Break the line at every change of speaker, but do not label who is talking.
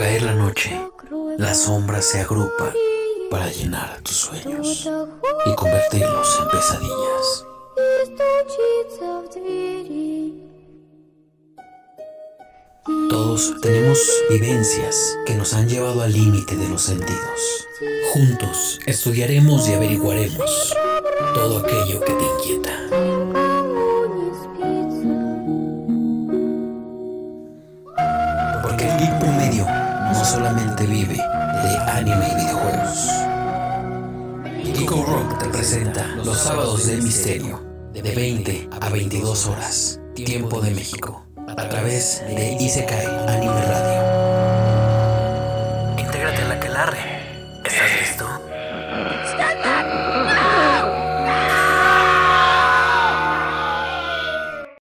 cae la noche, las sombras se agrupan para llenar tus sueños y convertirlos en pesadillas. Todos tenemos vivencias que nos han llevado al límite de los sentidos. Juntos estudiaremos y averiguaremos todo aquello que te inquieta. Porque el solamente vive de anime y videojuegos. Kiko Rock te presenta los sábados del misterio de 20 a 22 horas, tiempo de México, a través de Isekai Anime Radio. Intégrate a la Quelarre